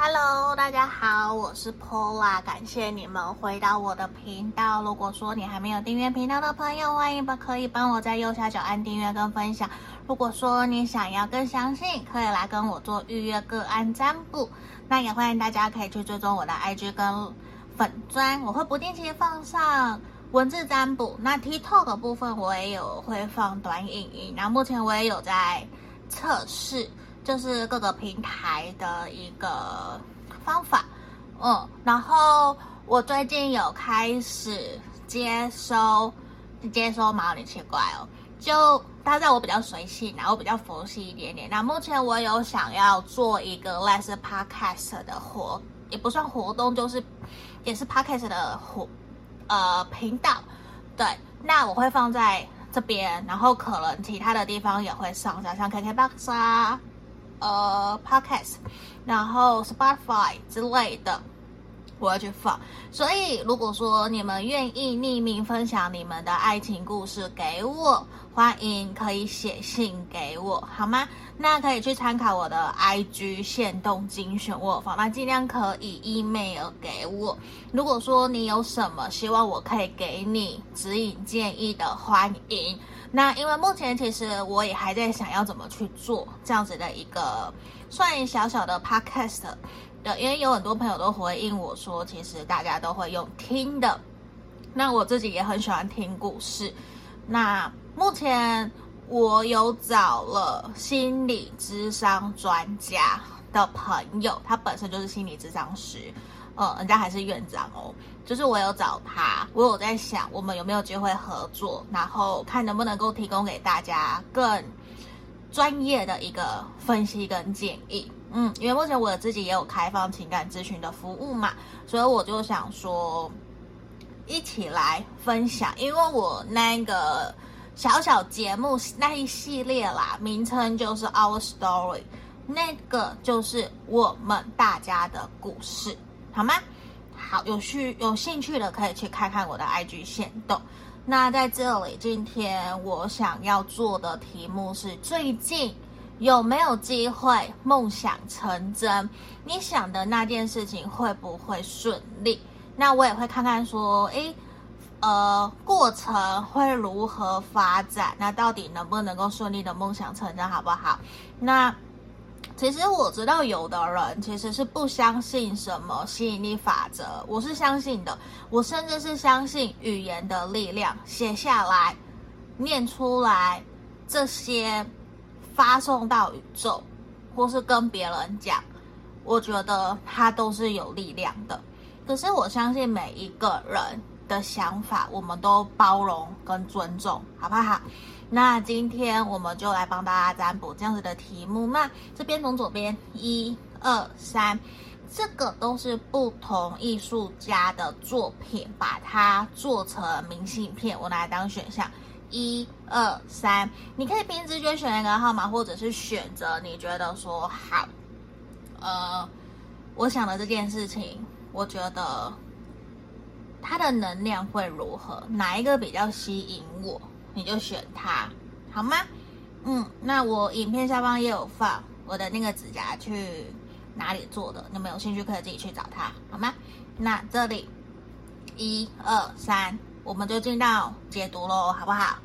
Hello，大家好，我是 Pola，感谢你们回到我的频道。如果说你还没有订阅频道的朋友，欢迎可以帮我在右下角按订阅跟分享。如果说你想要更详细，可以来跟我做预约个案占卜。那也欢迎大家可以去追踪我的 IG 跟粉砖，我会不定期放上文字占卜。那 TikTok 的部分我也有会放短影音，那目前我也有在测试。就是各个平台的一个方法，嗯，然后我最近有开始接收，接收嘛，有点奇怪哦，就大家我比较随性，然后比较佛系一点点。那目前我有想要做一个类似 podcast 的活，也不算活动，就是也是 podcast 的活，呃，频道。对，那我会放在这边，然后可能其他的地方也会上架，像 KKBOX 啊。呃，Podcast，然后 Spotify 之类的，我要去放。所以，如果说你们愿意匿名分享你们的爱情故事给我，欢迎可以写信给我，好吗？那可以去参考我的 IG 限动精选我放，那尽量可以 email 给我。如果说你有什么希望我可以给你指引建议的，欢迎。那因为目前其实我也还在想要怎么去做这样子的一个算小小的 podcast 的，因为有很多朋友都回应我说，其实大家都会用听的，那我自己也很喜欢听故事。那目前我有找了心理咨商专家的朋友，他本身就是心理咨商师。嗯，人家还是院长哦，就是我有找他，我有在想我们有没有机会合作，然后看能不能够提供给大家更专业的一个分析跟建议。嗯，因为目前我自己也有开放情感咨询的服务嘛，所以我就想说一起来分享，因为我那个小小节目那一系列啦，名称就是 Our Story，那个就是我们大家的故事。好吗？好，有趣有兴趣的可以去看看我的 IG 限动。那在这里，今天我想要做的题目是：最近有没有机会梦想成真？你想的那件事情会不会顺利？那我也会看看说，诶，呃，过程会如何发展？那到底能不能够顺利的梦想成真，好不好？那。其实我知道有的人其实是不相信什么吸引力法则，我是相信的，我甚至是相信语言的力量，写下来、念出来，这些发送到宇宙，或是跟别人讲，我觉得它都是有力量的。可是我相信每一个人的想法，我们都包容跟尊重，好不好？那今天我们就来帮大家占卜这样子的题目。那这边从左边一二三，这个都是不同艺术家的作品，把它做成明信片，我拿来当选项。一二三，你可以凭直觉选一个号码，或者是选择你觉得说好，呃，我想的这件事情，我觉得它的能量会如何？哪一个比较吸引我？你就选它，好吗？嗯，那我影片下方也有放我的那个指甲去哪里做的，你们有兴趣可以自己去找它，好吗？那这里一二三，我们就进到解读喽，好不好？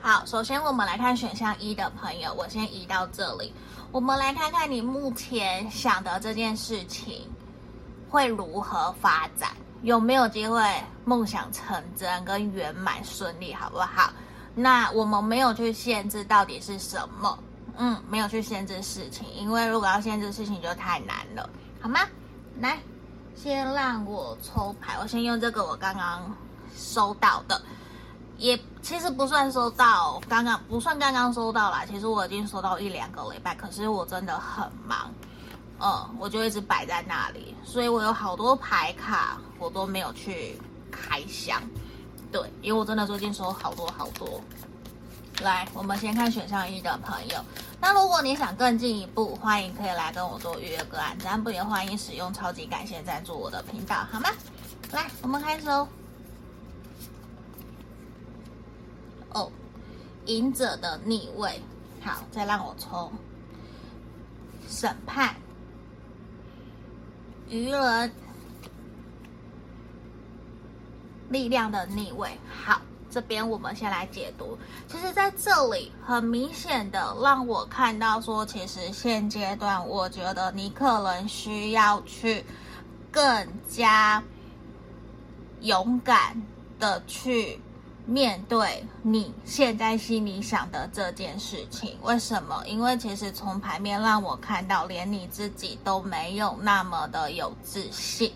好，首先我们来看选项一的朋友，我先移到这里，我们来看看你目前想的这件事情。会如何发展？有没有机会梦想成真跟圆满顺利，好不好？那我们没有去限制到底是什么，嗯，没有去限制事情，因为如果要限制事情就太难了，好吗？来，先让我抽牌，我先用这个我刚刚收到的，也其实不算收到，刚刚不算刚刚收到啦，其实我已经收到一两个礼拜，可是我真的很忙。嗯，我就一直摆在那里，所以我有好多牌卡，我都没有去开箱。对，因为我真的最近收好多好多。来，我们先看选项一的朋友。那如果你想更进一步，欢迎可以来跟我做预约个案，咱不也欢迎使用超级感谢赞助我的频道，好吗？来，我们开始哦。哦，隐者的逆位。好，再让我抽审判、愚人、力量的逆位。好。这边我们先来解读，其实在这里很明显的让我看到说，其实现阶段我觉得你可能需要去更加勇敢的去面对你现在心里想的这件事情。为什么？因为其实从牌面让我看到，连你自己都没有那么的有自信，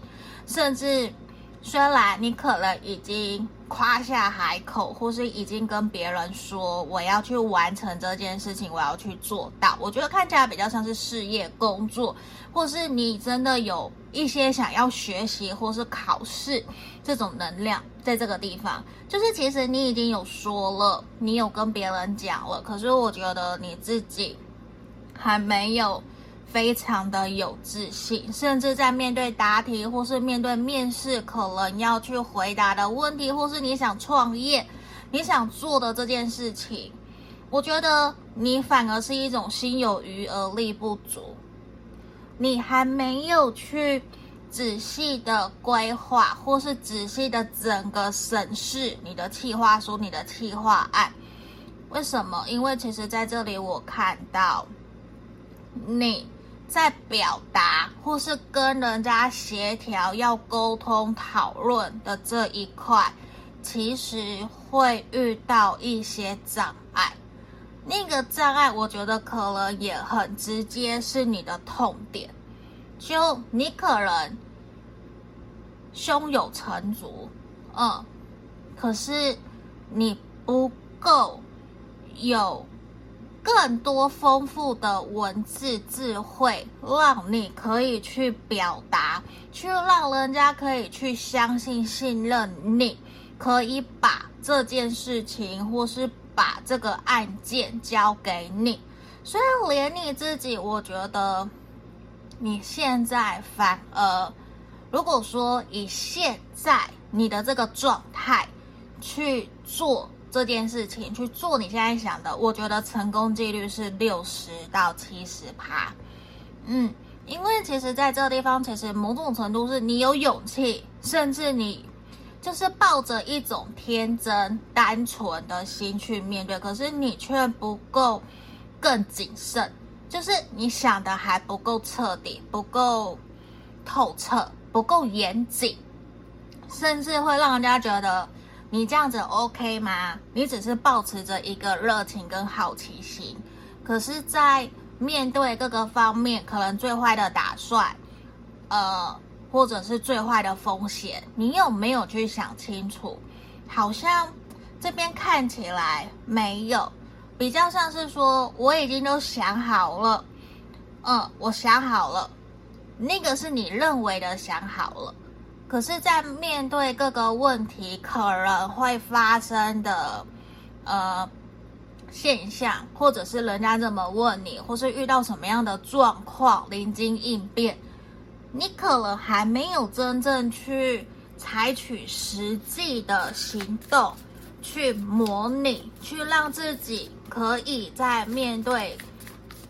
甚至虽然你可能已经。夸下海口，或是已经跟别人说我要去完成这件事情，我要去做到。我觉得看起来比较像是事业工作，或是你真的有一些想要学习或是考试这种能量，在这个地方，就是其实你已经有说了，你有跟别人讲了，可是我觉得你自己还没有。非常的有自信，甚至在面对答题或是面对面试，可能要去回答的问题，或是你想创业、你想做的这件事情，我觉得你反而是一种心有余而力不足，你还没有去仔细的规划，或是仔细的整个审视你的企划书、你的企划案。为什么？因为其实在这里我看到你。在表达或是跟人家协调、要沟通、讨论的这一块，其实会遇到一些障碍。那个障碍，我觉得可能也很直接，是你的痛点。就你可能胸有成竹，嗯，可是你不够有。更多丰富的文字智慧，让你可以去表达，去让人家可以去相信、信任你，可以把这件事情或是把这个案件交给你。所以连你自己，我觉得你现在反而，如果说以现在你的这个状态去做。这件事情去做，你现在想的，我觉得成功几率是六十到七十趴。嗯，因为其实在这个地方，其实某种程度是你有勇气，甚至你就是抱着一种天真、单纯的心去面对，可是你却不够更谨慎，就是你想的还不够彻底、不够透彻、不够严谨，甚至会让人家觉得。你这样子 OK 吗？你只是抱持着一个热情跟好奇心，可是，在面对各个方面可能最坏的打算，呃，或者是最坏的风险，你有没有去想清楚？好像这边看起来没有，比较像是说我已经都想好了，嗯，我想好了，那个是你认为的想好了。可是，在面对各个问题可能会发生的呃现象，或者是人家怎么问你，或是遇到什么样的状况，临机应变，你可能还没有真正去采取实际的行动，去模拟，去让自己可以在面对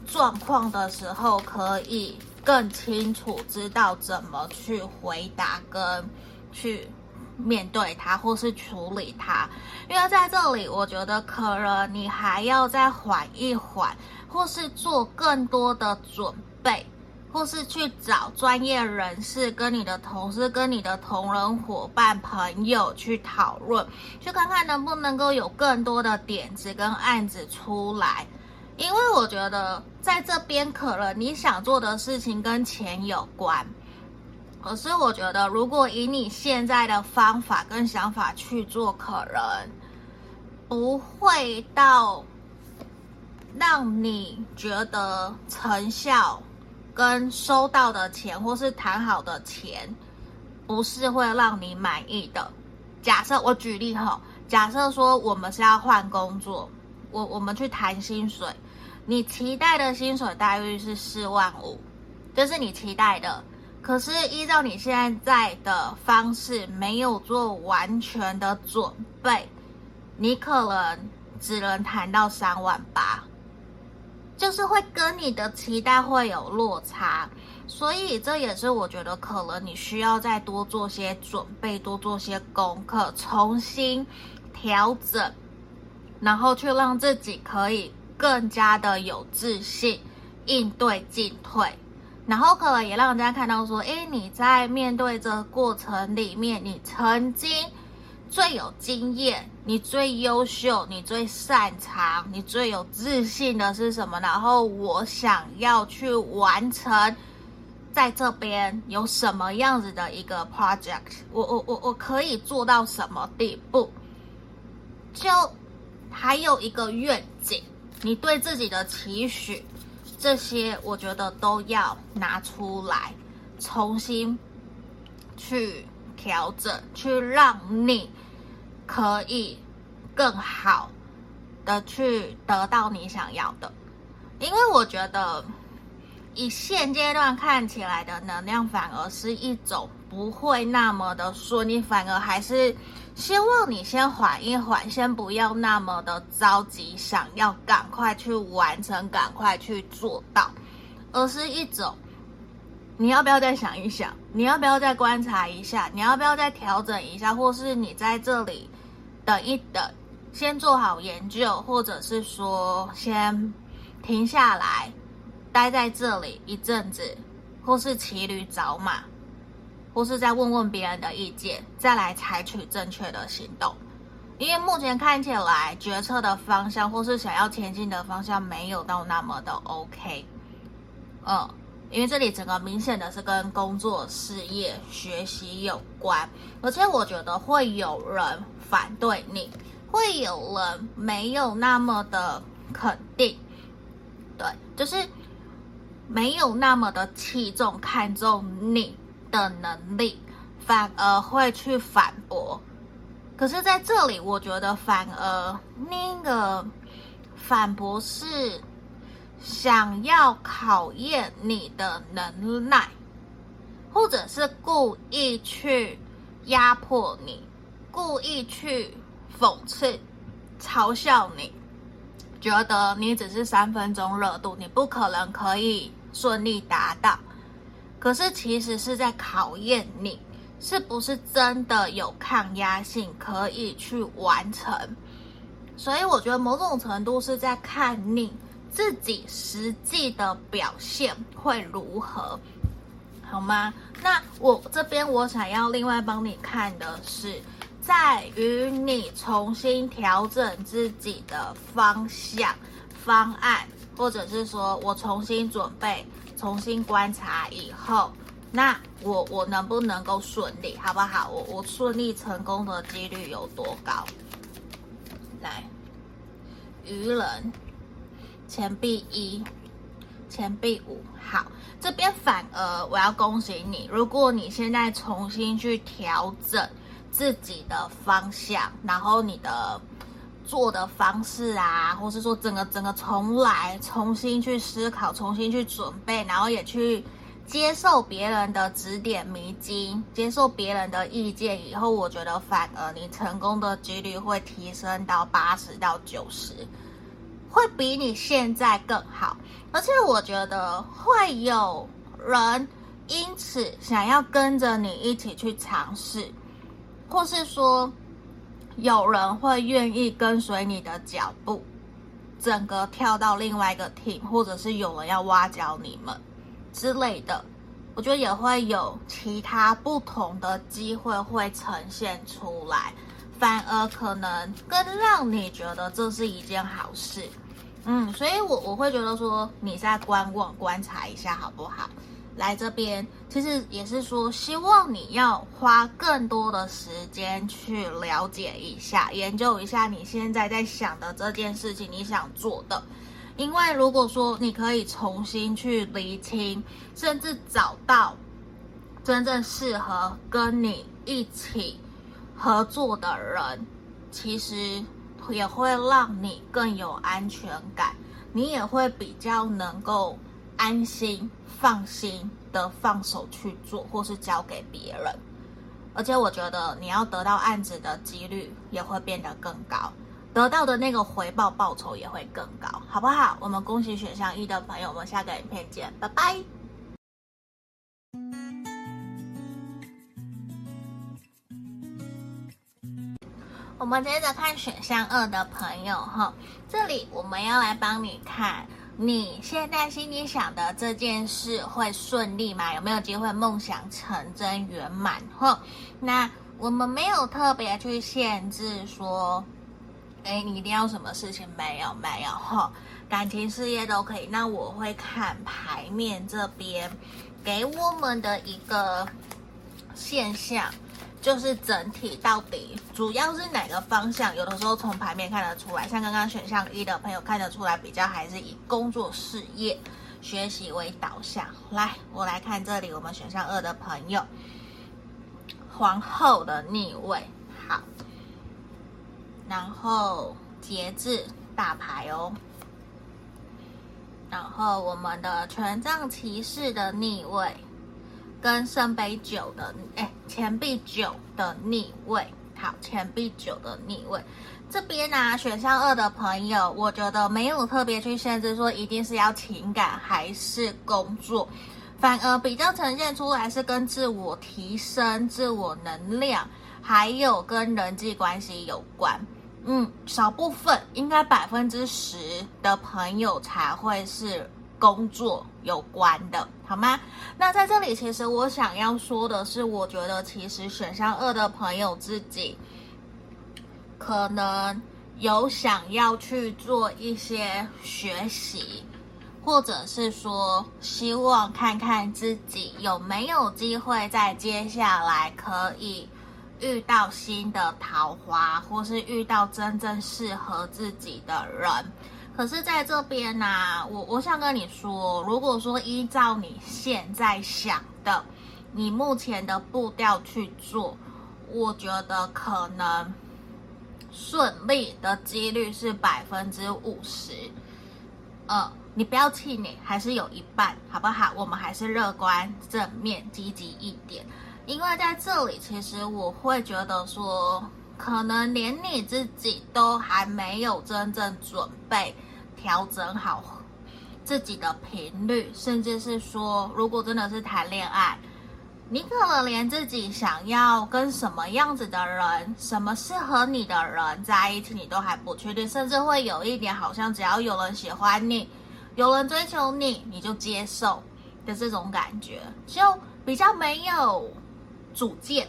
状况的时候可以。更清楚知道怎么去回答跟去面对它，或是处理它。因为在这里，我觉得可能你还要再缓一缓，或是做更多的准备，或是去找专业人士，跟你的同事、跟你的同仁伙伴、朋友去讨论，去看看能不能够有更多的点子跟案子出来。因为我觉得在这边可能你想做的事情跟钱有关，可是我觉得如果以你现在的方法跟想法去做，可能不会到让你觉得成效跟收到的钱或是谈好的钱不是会让你满意的。假设我举例哈，假设说我们是要换工作，我我们去谈薪水。你期待的薪水待遇是四万五，这是你期待的。可是依照你现在在的方式，没有做完全的准备，你可能只能谈到三万八，就是会跟你的期待会有落差，所以这也是我觉得可能你需要再多做些准备，多做些功课，重新调整，然后去让自己可以更加的有自信，应对进退。然后可能也让人家看到说，诶，你在面对这个过程里面，你曾经最有经验，你最优秀，你最擅长，你最有自信的是什么？然后我想要去完成，在这边有什么样子的一个 project，我我我我可以做到什么地步？就还有一个愿景，你对自己的期许。这些我觉得都要拿出来，重新去调整，去让你可以更好的去得到你想要的。因为我觉得以现阶段看起来的能量，反而是一种不会那么的顺利，反而还是。希望你先缓一缓，先不要那么的着急，想要赶快去完成，赶快去做到，而是一种，你要不要再想一想？你要不要再观察一下？你要不要再调整一下？或是你在这里等一等，先做好研究，或者是说先停下来，待在这里一阵子，或是骑驴找马。或是再问问别人的意见，再来采取正确的行动。因为目前看起来决策的方向或是想要前进的方向没有到那么的 OK。嗯，因为这里整个明显的是跟工作、事业、学习有关，而且我觉得会有人反对你，会有人没有那么的肯定。对，就是没有那么的器重看重你。的能力反而会去反驳，可是在这里，我觉得反而那个反驳是想要考验你的能耐，或者是故意去压迫你，故意去讽刺、嘲笑你，觉得你只是三分钟热度，你不可能可以顺利达到。可是其实是在考验你是不是真的有抗压性，可以去完成。所以我觉得某种程度是在看你自己实际的表现会如何，好吗？那我这边我想要另外帮你看的是，在于你重新调整自己的方向、方案，或者是说我重新准备。重新观察以后，那我我能不能够顺利，好不好？我我顺利成功的几率有多高？来，愚人，钱币一，钱币五，好，这边反而我要恭喜你，如果你现在重新去调整自己的方向，然后你的。做的方式啊，或是说整个整个重来，重新去思考，重新去准备，然后也去接受别人的指点迷津，接受别人的意见以后，我觉得反而你成功的几率会提升到八十到九十，会比你现在更好。而且我觉得会有人因此想要跟着你一起去尝试，或是说。有人会愿意跟随你的脚步，整个跳到另外一个 team，或者是有人要挖角你们之类的，我觉得也会有其他不同的机会会呈现出来，反而可能更让你觉得这是一件好事。嗯，所以我我会觉得说，你在观望观察一下好不好？来这边，其实也是说，希望你要花更多的时间去了解一下、研究一下你现在在想的这件事情，你想做的。因为如果说你可以重新去厘清，甚至找到真正适合跟你一起合作的人，其实也会让你更有安全感，你也会比较能够安心。放心的放手去做，或是交给别人，而且我觉得你要得到案子的几率也会变得更高，得到的那个回报报酬也会更高，好不好？我们恭喜选项一的朋友，我们下个影片见，拜拜。我们接着看选项二的朋友哈，这里我们要来帮你看，你现在心里想的这件事会顺利吗？有没有机会梦想成真圆满？哈，那我们没有特别去限制说。哎，你一定要什么事情？没有，没有哈，感情事业都可以。那我会看牌面这边给我们的一个现象，就是整体到底主要是哪个方向？有的时候从牌面看得出来，像刚刚选项一的朋友看得出来，比较还是以工作、事业、学习为导向。来，我来看这里，我们选项二的朋友，皇后的逆位，好。然后节制大牌哦，然后我们的权杖骑士的逆位，跟圣杯九的哎钱币九的逆位，好，钱币九的逆位，这边呢、啊、选项二的朋友，我觉得没有特别去限制说一定是要情感还是工作，反而比较呈现出来是跟自我提升、自我能量，还有跟人际关系有关。嗯，少部分应该百分之十的朋友才会是工作有关的，好吗？那在这里，其实我想要说的是，我觉得其实选项二的朋友自己可能有想要去做一些学习，或者是说希望看看自己有没有机会在接下来可以。遇到新的桃花，或是遇到真正适合自己的人，可是在这边呢、啊，我我想跟你说，如果说依照你现在想的，你目前的步调去做，我觉得可能顺利的几率是百分之五十。呃，你不要气馁，还是有一半，好不好？我们还是乐观、正面、积极一点。因为在这里，其实我会觉得说，可能连你自己都还没有真正准备调整好自己的频率，甚至是说，如果真的是谈恋爱，你可能连自己想要跟什么样子的人、什么适合你的人在一起，你都还不确定，甚至会有一点好像只要有人喜欢你、有人追求你，你就接受的这种感觉，就比较没有。主见，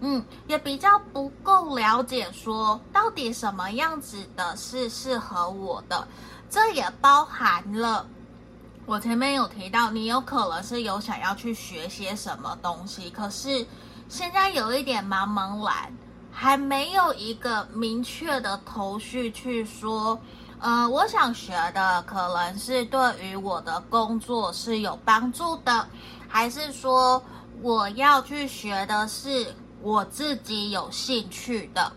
嗯，也比较不够了解，说到底什么样子的是适合我的，这也包含了我前面有提到，你有可能是有想要去学些什么东西，可是现在有一点茫茫然，还没有一个明确的头绪去说，呃，我想学的可能是对于我的工作是有帮助的，还是说，我要去学的是我自己有兴趣的，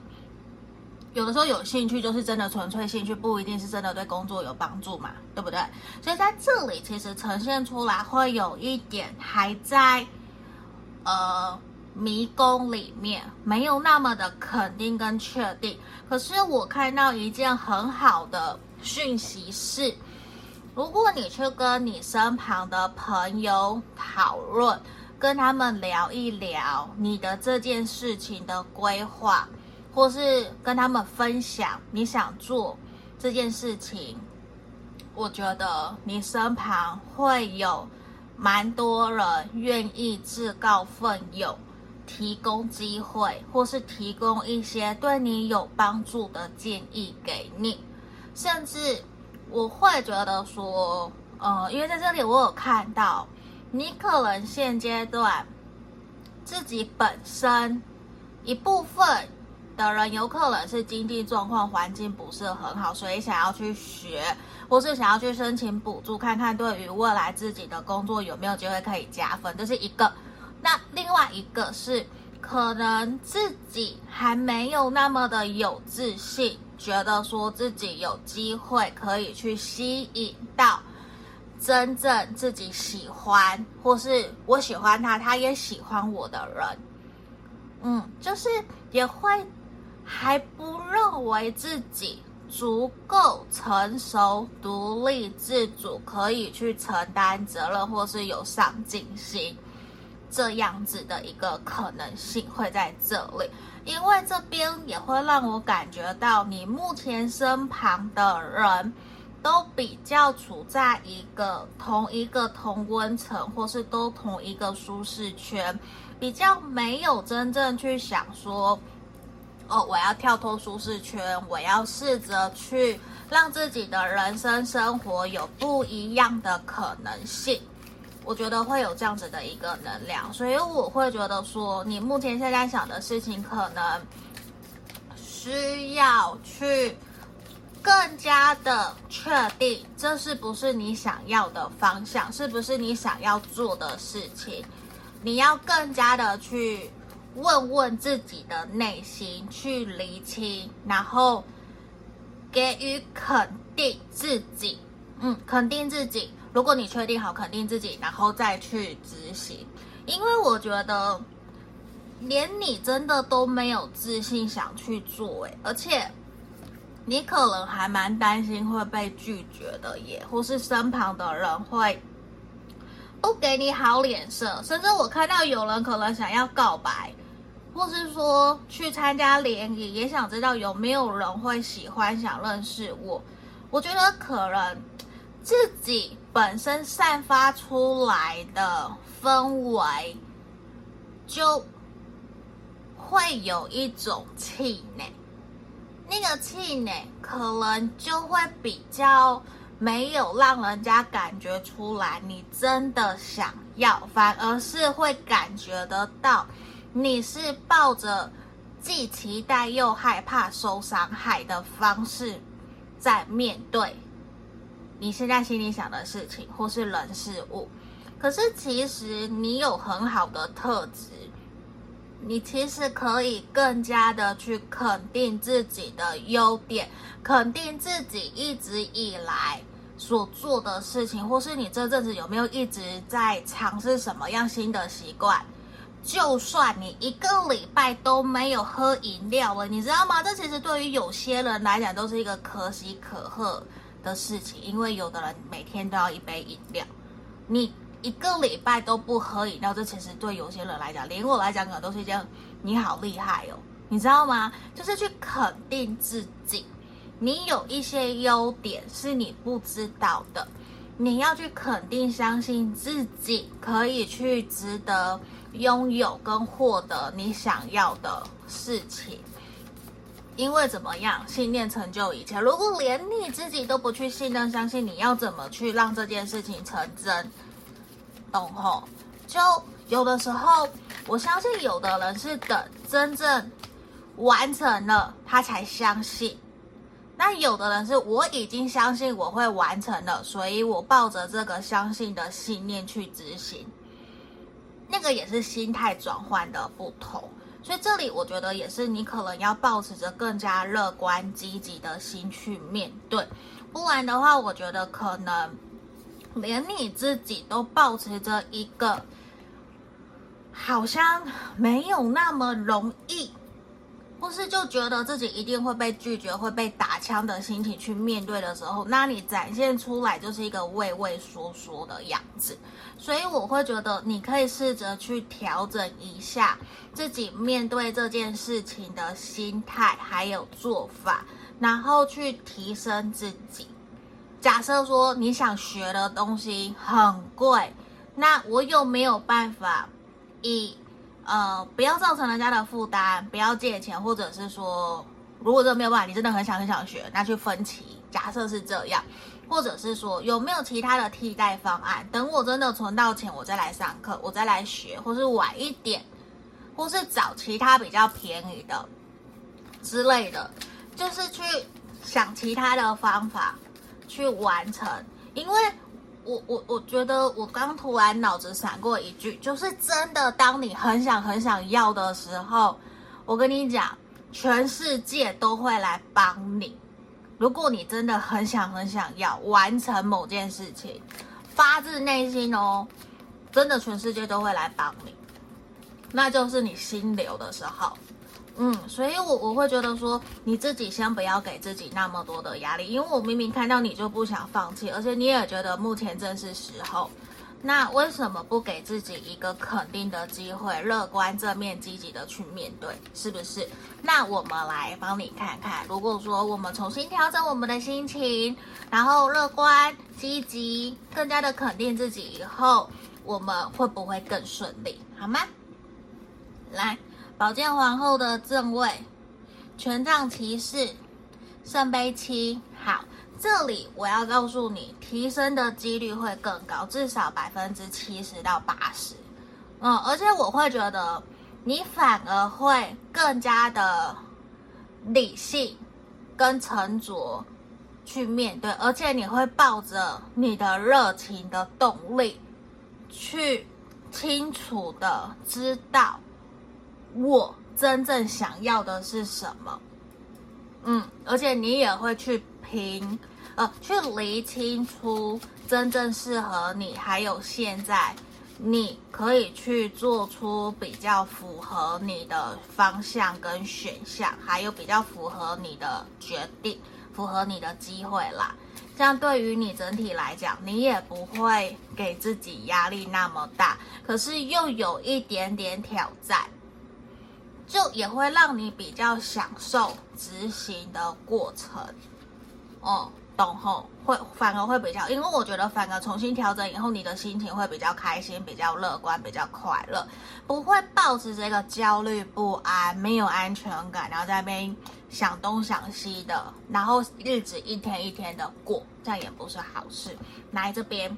有的时候有兴趣就是真的纯粹兴趣，不一定是真的对工作有帮助嘛，对不对？所以在这里其实呈现出来会有一点还在呃迷宫里面，没有那么的肯定跟确定。可是我看到一件很好的讯息是，如果你去跟你身旁的朋友讨论。跟他们聊一聊你的这件事情的规划，或是跟他们分享你想做这件事情，我觉得你身旁会有蛮多人愿意自告奋勇，提供机会，或是提供一些对你有帮助的建议给你，甚至我会觉得说，呃，因为在这里我有看到。你可能现阶段自己本身一部分的人有可能是经济状况环境不是很好，所以想要去学，或是想要去申请补助，看看对于未来自己的工作有没有机会可以加分，这是一个。那另外一个是可能自己还没有那么的有自信，觉得说自己有机会可以去吸引到。真正自己喜欢，或是我喜欢他，他也喜欢我的人，嗯，就是也会还不认为自己足够成熟、独立自主，可以去承担责任，或是有上进心，这样子的一个可能性会在这里。因为这边也会让我感觉到，你目前身旁的人都比较处在一个同一个同温层，或是都同一个舒适圈，比较没有真正去想说，哦，我要跳脱舒适圈，我要试着去让自己的人生生活有不一样的可能性。我觉得会有这样子的一个能量，所以我会觉得说，你目前现在想的事情，可能需要去更加的确定，这是不是你想要的方向，是不是你想要做的事情，你要更加的去问问自己的内心，去厘清，然后给予肯定自己，嗯，肯定自己。如果你确定好，肯定自己，然后再去执行，因为我觉得连你真的都没有自信想去做，诶，而且你可能还蛮担心会被拒绝的耶，或是身旁的人会不给你好脸色，甚至我看到有人可能想要告白，或是说去参加联谊，也想知道有没有人会喜欢、想认识我。我觉得可能自己。本身散发出来的氛围，就会有一种气馁，那个气馁可能就会比较没有让人家感觉出来你真的想要，反而是会感觉得到你是抱着既期待又害怕受伤害的方式在面对。你现在心里想的事情，或是人事物，可是其实你有很好的特质，你其实可以更加的去肯定自己的优点，肯定自己一直以来所做的事情，或是你这阵子有没有一直在尝试什么样新的习惯。就算你一个礼拜都没有喝饮料了，你知道吗？这其实对于有些人来讲都是一个可喜可贺的事情，因为有的人每天都要一杯饮料，你一个礼拜都不喝饮料，这其实对有些人来讲，连我来讲可能都是一件你好厉害哦，你知道吗？就是去肯定自己，你有一些优点是你不知道的，你要去肯定、相信自己可以去值得拥有跟获得你想要的事情。因为怎么样，信念成就一切。如果连你自己都不去信任、相信，你要怎么去让这件事情成真？懂吼？就有的时候，我相信有的人是等真正完成了，他才相信。那有的人是我已经相信我会完成了，所以我抱着这个相信的信念去执行。那个也是心态转换的不同。所以这里我觉得也是，你可能要保持着更加乐观积极的心去面对，不然的话，我觉得可能连你自己都保持着一个好像没有那么容易。或是就觉得自己一定会被拒绝、会被打枪的心情去面对的时候，那你展现出来就是一个畏畏缩缩的样子。所以我会觉得你可以试着去调整一下自己面对这件事情的心态还有做法，然后去提升自己。假设说你想学的东西很贵，那我有没有办法以？呃，不要造成人家的负担，不要借钱，或者是说，如果这没有办法，你真的很想很想学，那去分期。假设是这样，或者是说有没有其他的替代方案？等我真的存到钱，我再来上课，我再来学，或是晚一点，或是找其他比较便宜的之类的，就是去想其他的方法去完成，因为。我我我觉得我刚突然脑子闪过一句，就是真的，当你很想很想要的时候，我跟你讲，全世界都会来帮你。如果你真的很想很想要完成某件事情，发自内心哦，真的全世界都会来帮你。那就是你心流的时候，嗯，所以我我会觉得说，你自己先不要给自己那么多的压力，因为我明明看到你就不想放弃，而且你也觉得目前正是时候。那为什么不给自己一个肯定的机会，乐观、正面、积极的去面对，是不是？那我们来帮你看看，如果说我们重新调整我们的心情，然后乐观、积极，更加的肯定自己以后，我们会不会更顺利？好吗？来，宝剑皇后的正位，权杖骑士，圣杯七，好。这里我要告诉你，提升的几率会更高，至少百分之七十到八十。嗯，而且我会觉得你反而会更加的理性跟沉着去面对，而且你会抱着你的热情的动力，去清楚的知道我真正想要的是什么。嗯，而且你也会去评。呃，去厘清出真正适合你，还有现在你可以去做出比较符合你的方向跟选项，还有比较符合你的决定、符合你的机会啦。这样对于你整体来讲，你也不会给自己压力那么大，可是又有一点点挑战，就也会让你比较享受执行的过程，哦。懂后会反而会比较，因为我觉得反而重新调整以后，你的心情会比较开心、比较乐观、比较快乐，不会抱持这个焦虑不安、没有安全感，然后在那边想东想西的，然后日子一天一天的过，这样也不是好事。来这边，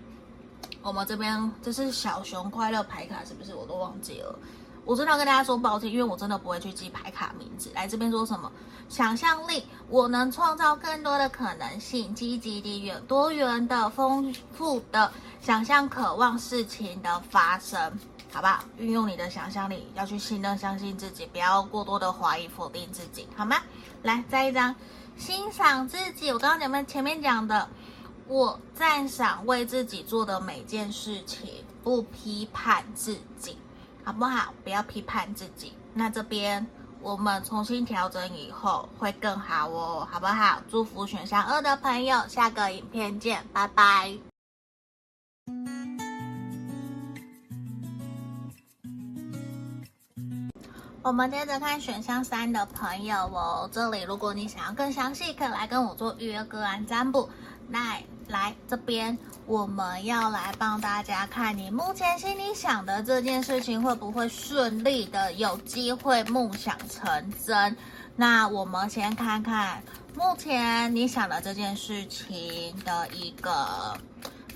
我们这边这是小熊快乐牌卡，是不是？我都忘记了。我真的要跟大家说抱歉，因为我真的不会去记牌卡名字。来这边说什么？想象力，我能创造更多的可能性，积极的、远多元的、丰富的想象，渴望事情的发生，好不好？运用你的想象力，要去信任、相信自己，不要过多的怀疑、否定自己，好吗？来，再一张，欣赏自己。我刚刚前面前面讲的，我赞赏为自己做的每件事情，不批判自己。好不好？不要批判自己。那这边我们重新调整以后会更好哦，好不好？祝福选项二的朋友，下个影片见，拜拜。我们接着看选项三的朋友哦，这里如果你想要更详细，可以来跟我做预约个案占卜。来，来这边。我们要来帮大家看你目前心里想的这件事情会不会顺利的有机会梦想成真？那我们先看看目前你想的这件事情的一个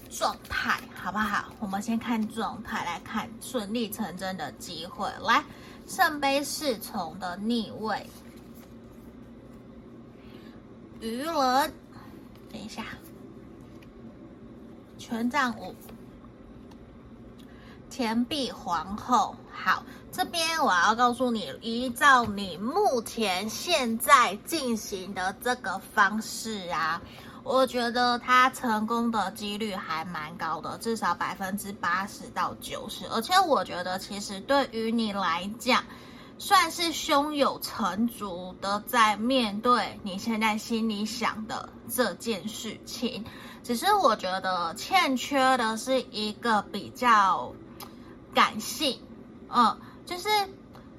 状态，好不好？我们先看状态来看顺利成真的机会。来，圣杯侍从的逆位，愚人，等一下。权杖五，钱币皇后。好，这边我要告诉你，依照你目前现在进行的这个方式啊，我觉得它成功的几率还蛮高的，至少百分之八十到九十。而且我觉得，其实对于你来讲，算是胸有成竹的在面对你现在心里想的这件事情。只是我觉得欠缺的是一个比较感性，嗯，就是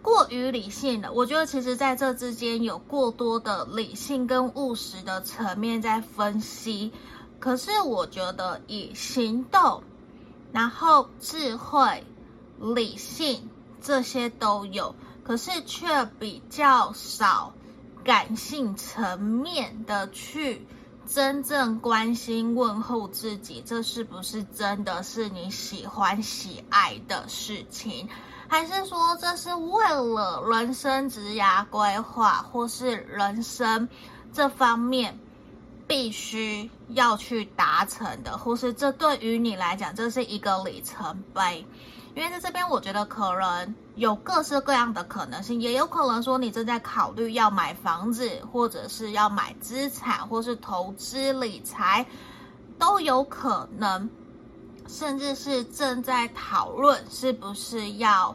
过于理性的。我觉得其实在这之间有过多的理性跟务实的层面在分析。可是我觉得以行动，然后智慧、理性这些都有，可是却比较少感性层面的去。真正关心问候自己，这是不是真的是你喜欢喜爱的事情？还是说这是为了人生职涯规划，或是人生这方面必须要去达成的？或是这对于你来讲，这是一个里程碑？因为在这边，我觉得可能有各式各样的可能性，也有可能说你正在考虑要买房子，或者是要买资产，或是投资理财，都有可能，甚至是正在讨论是不是要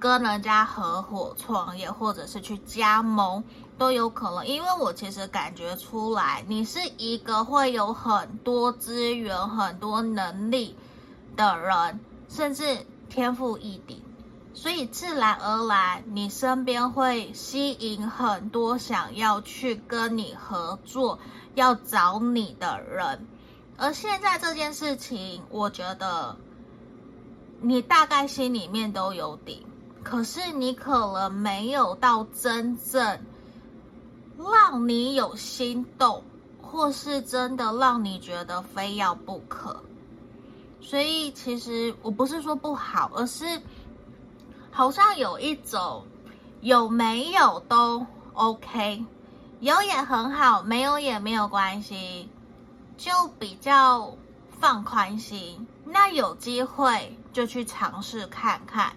跟人家合伙创业，或者是去加盟都有可能。因为我其实感觉出来，你是一个会有很多资源、很多能力的人，甚至天赋异禀。所以自然而然，你身边会吸引很多想要去跟你合作、要找你的人。而现在这件事情，我觉得你大概心里面都有底，可是你可能没有到真正让你有心动，或是真的让你觉得非要不可。所以其实我不是说不好，而是。好像有一种有没有都 OK，有也很好，没有也没有关系，就比较放宽心。那有机会就去尝试看看。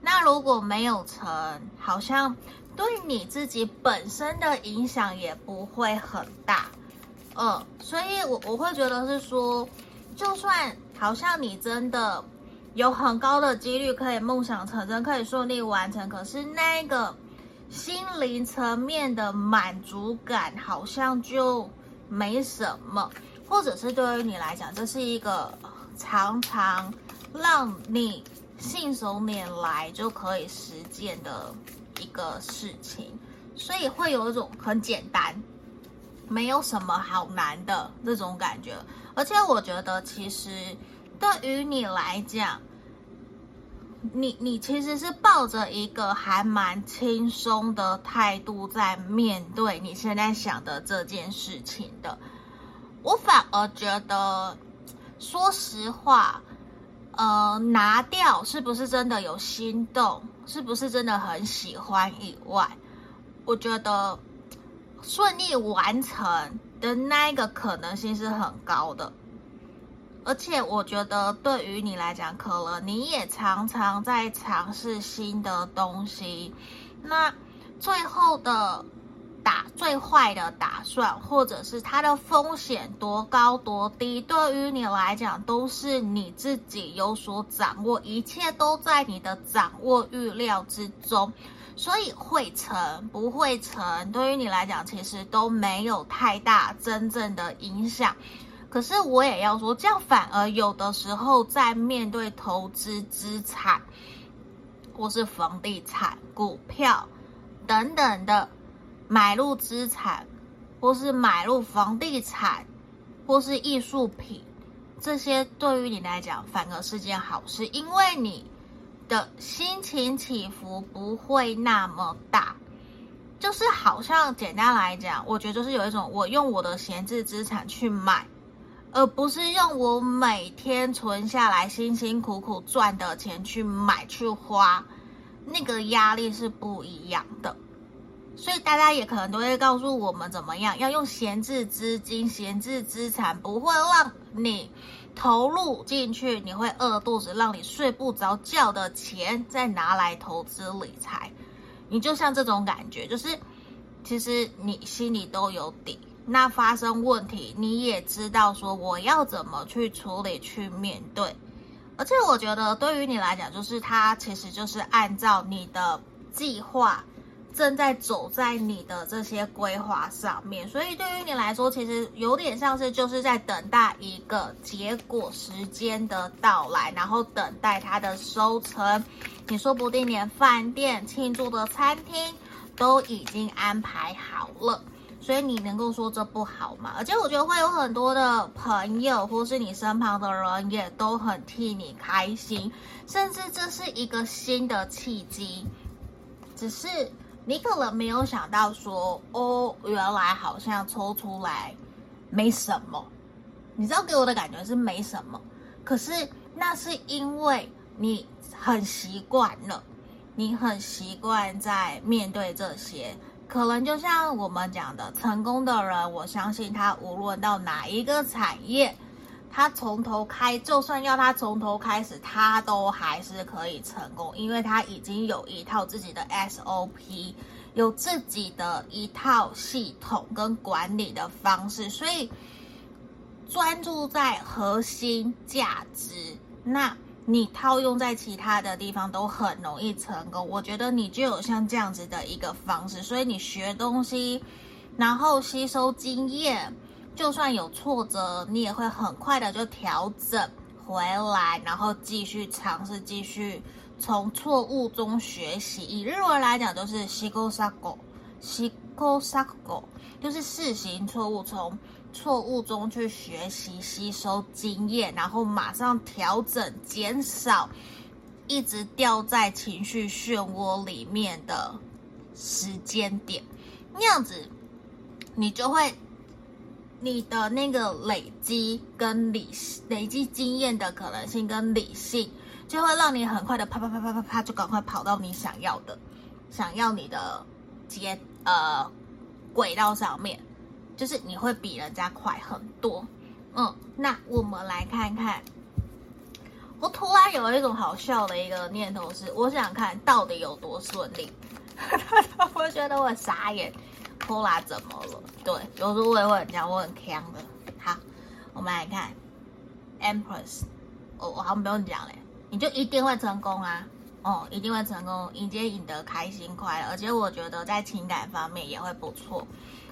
那如果没有成，好像对你自己本身的影响也不会很大。嗯，所以我我会觉得是说，就算好像你真的。有很高的几率可以梦想成真，可以顺利完成。可是那个心灵层面的满足感好像就没什么，或者是对于你来讲，这是一个常常让你信手拈来就可以实践的一个事情，所以会有一种很简单，没有什么好难的这种感觉。而且我觉得其实。对于你来讲，你你其实是抱着一个还蛮轻松的态度在面对你现在想的这件事情的。我反而觉得，说实话，呃，拿掉是不是真的有心动，是不是真的很喜欢以外，我觉得顺利完成的那一个可能性是很高的。而且我觉得，对于你来讲，可能你也常常在尝试新的东西。那最后的打最坏的打算，或者是它的风险多高多低，对于你来讲，都是你自己有所掌握，一切都在你的掌握预料之中。所以会成不会成，对于你来讲，其实都没有太大真正的影响。可是我也要说，这样反而有的时候在面对投资资产，或是房地产、股票等等的买入资产，或是买入房地产，或是艺术品，这些对于你来讲反而是件好事，因为你的心情起伏不会那么大。就是好像简单来讲，我觉得就是有一种我用我的闲置资产去买。而不是用我每天存下来、辛辛苦苦赚的钱去买去花，那个压力是不一样的。所以大家也可能都会告诉我们怎么样要用闲置资金、闲置资产，不会让你投入进去，你会饿肚子，让你睡不着觉的钱再拿来投资理财。你就像这种感觉，就是其实你心里都有底。那发生问题，你也知道说我要怎么去处理、去面对，而且我觉得对于你来讲，就是它其实就是按照你的计划正在走在你的这些规划上面，所以对于你来说，其实有点像是就是在等待一个结果时间的到来，然后等待它的收成。你说不定连饭店、庆祝的餐厅都已经安排好了。所以你能够说这不好吗？而且我觉得会有很多的朋友，或是你身旁的人，也都很替你开心，甚至这是一个新的契机。只是你可能没有想到说，哦，原来好像抽出来没什么。你知道给我的感觉是没什么，可是那是因为你很习惯了，你很习惯在面对这些。可能就像我们讲的，成功的人，我相信他无论到哪一个产业，他从头开，就算要他从头开始，他都还是可以成功，因为他已经有一套自己的 SOP，有自己的一套系统跟管理的方式，所以专注在核心价值，那你套用在其他的地方都很容易成功。我觉得你就有像这样子的一个方式，所以你学东西，然后吸收经验，就算有挫折，你也会很快的就调整回来，然后继续尝试，继续从错误中学习。以日文来讲，就是试行错误，试行错误，就是试行错误，从。错误中去学习、吸收经验，然后马上调整、减少一直掉在情绪漩涡里面的时间点。那样子，你就会你的那个累积跟理累积经验的可能性跟理性，就会让你很快的啪啪啪啪啪啪就赶快跑到你想要的、想要你的阶呃轨道上面。就是你会比人家快很多，嗯，那我们来看看。我突然有一种好笑的一个念头是，我想看到底有多顺利。我觉得我傻眼，拖拉怎么了？对，有时候我也会很讲，我很强的。好，我们来看 Empress，我我好像不用讲嘞，你就一定会成功啊！哦，一定会成功，迎接赢得开心快乐，而且我觉得在情感方面也会不错。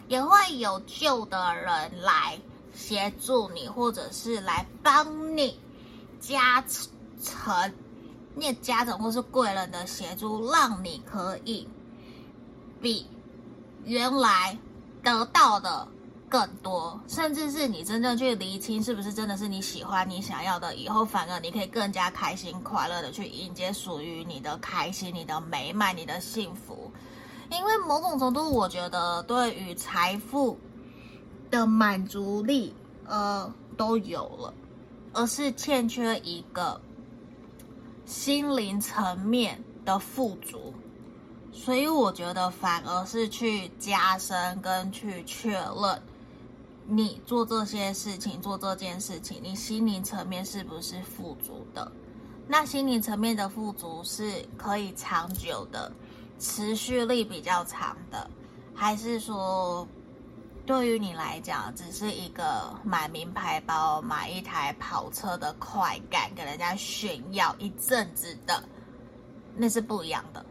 也会有旧的人来协助你，或者是来帮你加成，那加成或是贵人的协助，让你可以比原来得到的更多，甚至是你真正去厘清是不是真的是你喜欢、你想要的，以后反而你可以更加开心、快乐的去迎接属于你的开心、你的美满、你的幸福。因为某种程度，我觉得对于财富的满足力，呃，都有了，而是欠缺一个心灵层面的富足，所以我觉得反而是去加深跟去确认，你做这些事情，做这件事情，你心灵层面是不是富足的？那心灵层面的富足是可以长久的。持续力比较长的，还是说对于你来讲，只是一个买名牌包、买一台跑车的快感，给人家炫耀一阵子的，那是不一样的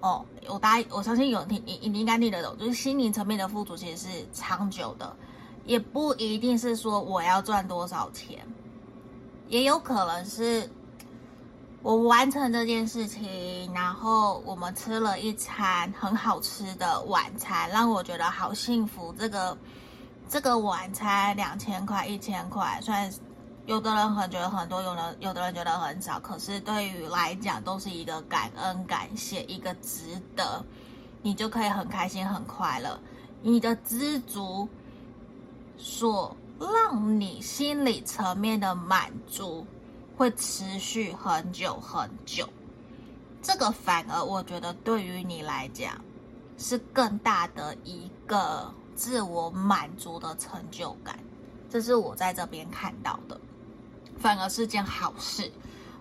哦。我大家我相信有你你你应该听得懂，就是心灵层面的富足其实是长久的，也不一定是说我要赚多少钱，也有可能是。我完成这件事情，然后我们吃了一餐很好吃的晚餐，让我觉得好幸福。这个这个晚餐两千块、一千块，虽然有的人可能觉得很多，有的有的人觉得很少，可是对于来讲都是一个感恩、感谢，一个值得，你就可以很开心、很快乐。你的知足，所让你心理层面的满足。会持续很久很久，这个反而我觉得对于你来讲是更大的一个自我满足的成就感，这是我在这边看到的，反而是件好事，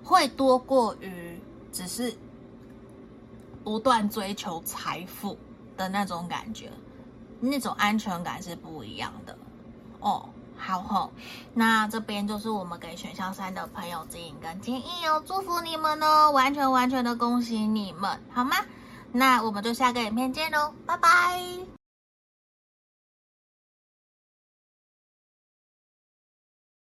会多过于只是不断追求财富的那种感觉，那种安全感是不一样的哦。好吼，那这边就是我们给选项三的朋友指引跟建议哦，祝福你们哦，完全完全的恭喜你们，好吗？那我们就下个影片见喽，拜拜。